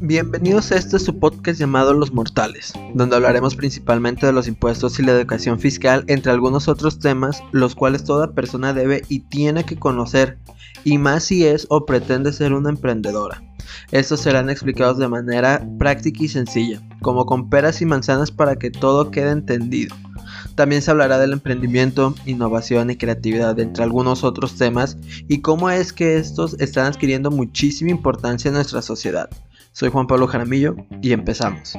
Bienvenidos a este su podcast llamado Los Mortales, donde hablaremos principalmente de los impuestos y la educación fiscal, entre algunos otros temas, los cuales toda persona debe y tiene que conocer, y más si es o pretende ser una emprendedora. Estos serán explicados de manera práctica y sencilla, como con peras y manzanas para que todo quede entendido. También se hablará del emprendimiento, innovación y creatividad, entre algunos otros temas, y cómo es que estos están adquiriendo muchísima importancia en nuestra sociedad. Soy Juan Pablo Jaramillo y empezamos.